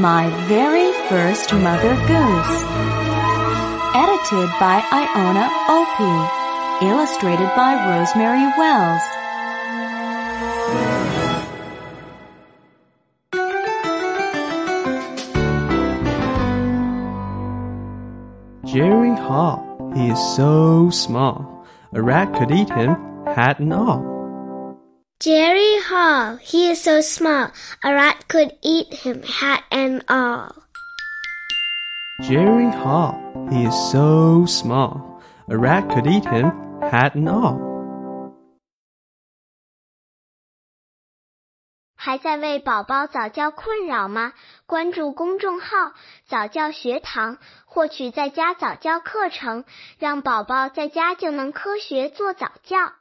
My Very First Mother Goose. Edited by Iona Opie. Illustrated by Rosemary Wells. Jerry Hall, he is so small, a rat could eat him, hat and all. Jerry Hall, he is so small, a rat could eat him, hat and all. Jerry Hall, he is so small, a rat could eat him, hat and all. 还在为宝宝早教困扰吗？关注公众号“早教学堂”，获取在家早教课程，让宝宝在家就能科学做早教。